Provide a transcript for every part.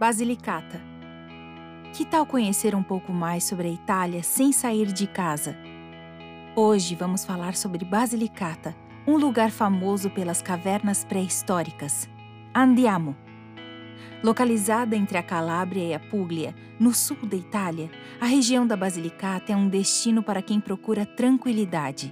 Basilicata. Que tal conhecer um pouco mais sobre a Itália sem sair de casa? Hoje vamos falar sobre Basilicata, um lugar famoso pelas cavernas pré-históricas. Andiamo! Localizada entre a Calábria e a Puglia, no sul da Itália, a região da Basilicata é um destino para quem procura tranquilidade.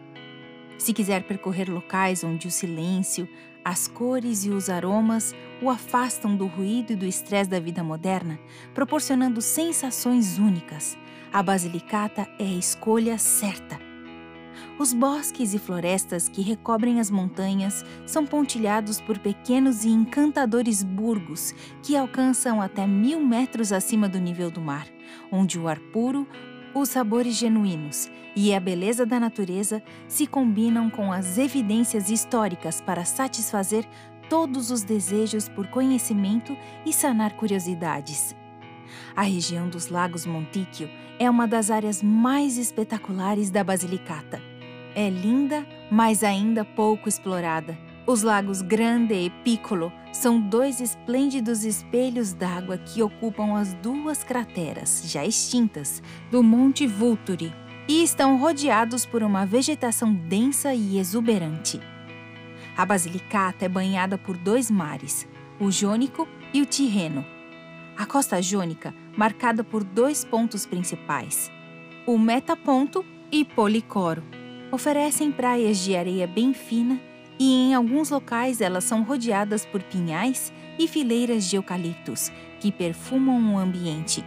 Se quiser percorrer locais onde o silêncio, as cores e os aromas o afastam do ruído e do estresse da vida moderna, proporcionando sensações únicas, a Basilicata é a escolha certa. Os bosques e florestas que recobrem as montanhas são pontilhados por pequenos e encantadores burgos que alcançam até mil metros acima do nível do mar, onde o ar puro os sabores genuínos e a beleza da natureza se combinam com as evidências históricas para satisfazer todos os desejos por conhecimento e sanar curiosidades. A região dos Lagos Monticchio é uma das áreas mais espetaculares da Basilicata. É linda, mas ainda pouco explorada os lagos Grande e Piccolo são dois esplêndidos espelhos d'água que ocupam as duas crateras, já extintas, do Monte Vulturi e estão rodeados por uma vegetação densa e exuberante. A Basilicata é banhada por dois mares, o Jônico e o Tirreno. A costa jônica, marcada por dois pontos principais, o Metaponto e Policoro, oferecem praias de areia bem fina e em alguns locais elas são rodeadas por pinhais e fileiras de eucaliptos que perfumam o ambiente.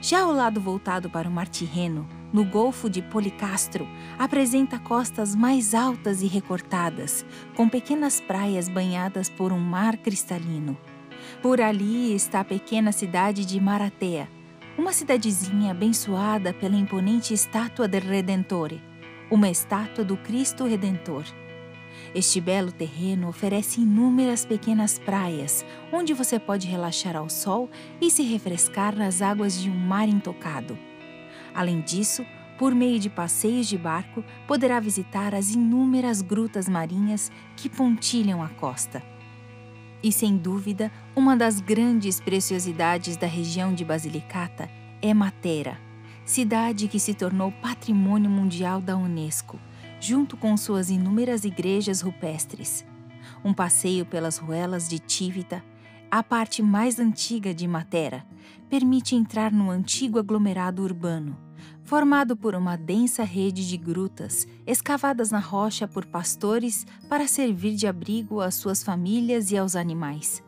Já o lado voltado para o Mar Tirreno, no Golfo de Policastro, apresenta costas mais altas e recortadas, com pequenas praias banhadas por um mar cristalino. Por ali está a pequena cidade de Maratea, uma cidadezinha abençoada pela imponente estátua del Redentore, uma estátua do Cristo Redentor. Este belo terreno oferece inúmeras pequenas praias, onde você pode relaxar ao sol e se refrescar nas águas de um mar intocado. Além disso, por meio de passeios de barco, poderá visitar as inúmeras grutas marinhas que pontilham a costa. E sem dúvida, uma das grandes preciosidades da região de Basilicata é Matera, cidade que se tornou patrimônio mundial da Unesco junto com suas inúmeras igrejas rupestres. Um passeio pelas ruelas de Tivita, a parte mais antiga de Matera, permite entrar no antigo aglomerado urbano, formado por uma densa rede de grutas escavadas na rocha por pastores para servir de abrigo às suas famílias e aos animais.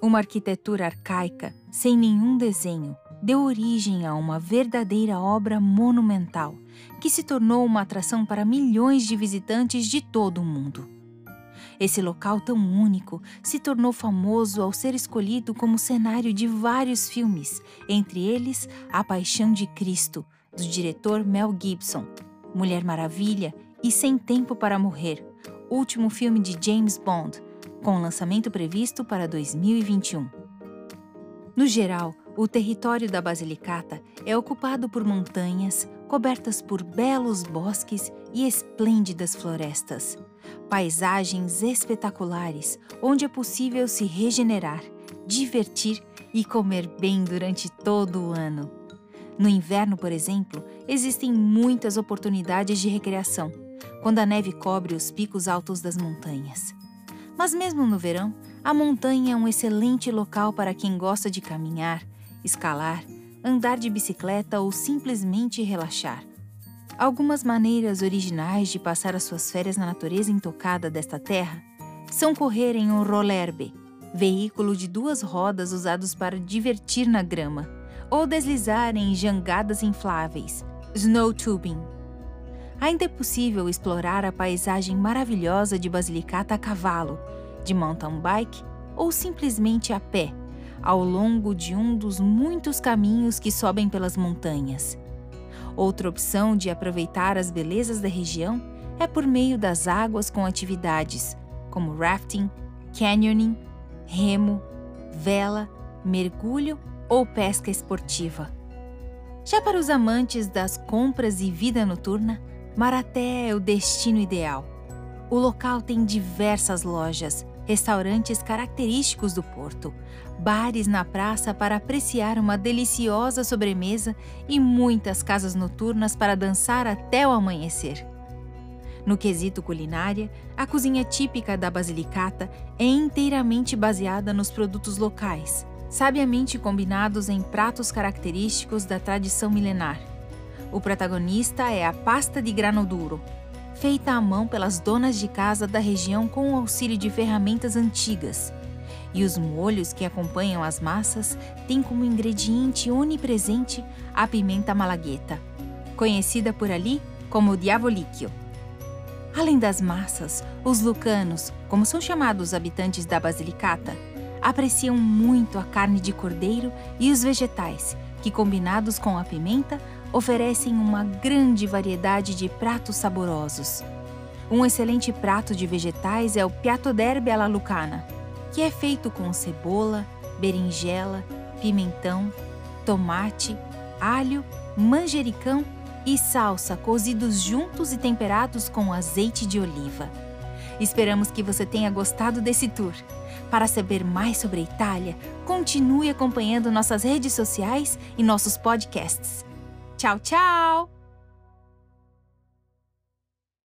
Uma arquitetura arcaica, sem nenhum desenho, deu origem a uma verdadeira obra monumental que se tornou uma atração para milhões de visitantes de todo o mundo. Esse local tão único se tornou famoso ao ser escolhido como cenário de vários filmes, entre eles A Paixão de Cristo, do diretor Mel Gibson, Mulher Maravilha e Sem Tempo para Morrer, último filme de James Bond, com lançamento previsto para 2021. No geral, o território da Basilicata é ocupado por montanhas, cobertas por belos bosques e esplêndidas florestas. Paisagens espetaculares, onde é possível se regenerar, divertir e comer bem durante todo o ano. No inverno, por exemplo, existem muitas oportunidades de recreação, quando a neve cobre os picos altos das montanhas. Mas mesmo no verão, a montanha é um excelente local para quem gosta de caminhar, escalar, andar de bicicleta ou simplesmente relaxar. Algumas maneiras originais de passar as suas férias na natureza intocada desta terra são correr em um rollerbe, veículo de duas rodas usados para divertir na grama, ou deslizar em jangadas infláveis, snow tubing. Ainda é possível explorar a paisagem maravilhosa de Basilicata a cavalo, de mountain bike ou simplesmente a pé ao longo de um dos muitos caminhos que sobem pelas montanhas. Outra opção de aproveitar as belezas da região é por meio das águas com atividades como rafting, canyoning, remo, vela, mergulho ou pesca esportiva. Já para os amantes das compras e vida noturna, Maraté é o destino ideal. O local tem diversas lojas, restaurantes característicos do Porto, bares na praça para apreciar uma deliciosa sobremesa e muitas casas noturnas para dançar até o amanhecer. No quesito culinária, a cozinha típica da Basilicata é inteiramente baseada nos produtos locais, sabiamente combinados em pratos característicos da tradição milenar. O protagonista é a pasta de grano duro, feita à mão pelas donas de casa da região com o auxílio de ferramentas antigas. E os molhos que acompanham as massas têm como ingrediente onipresente a pimenta malagueta, conhecida por ali como diavolicchio. Além das massas, os lucanos, como são chamados os habitantes da Basilicata, apreciam muito a carne de cordeiro e os vegetais, que combinados com a pimenta oferecem uma grande variedade de pratos saborosos. Um excelente prato de vegetais é o piatto d'erbe alla lucana, que é feito com cebola, berinjela, pimentão, tomate, alho, manjericão e salsa cozidos juntos e temperados com azeite de oliva. Esperamos que você tenha gostado desse tour. Para saber mais sobre a Itália, continue acompanhando nossas redes sociais e nossos podcasts. Tchau, tchau!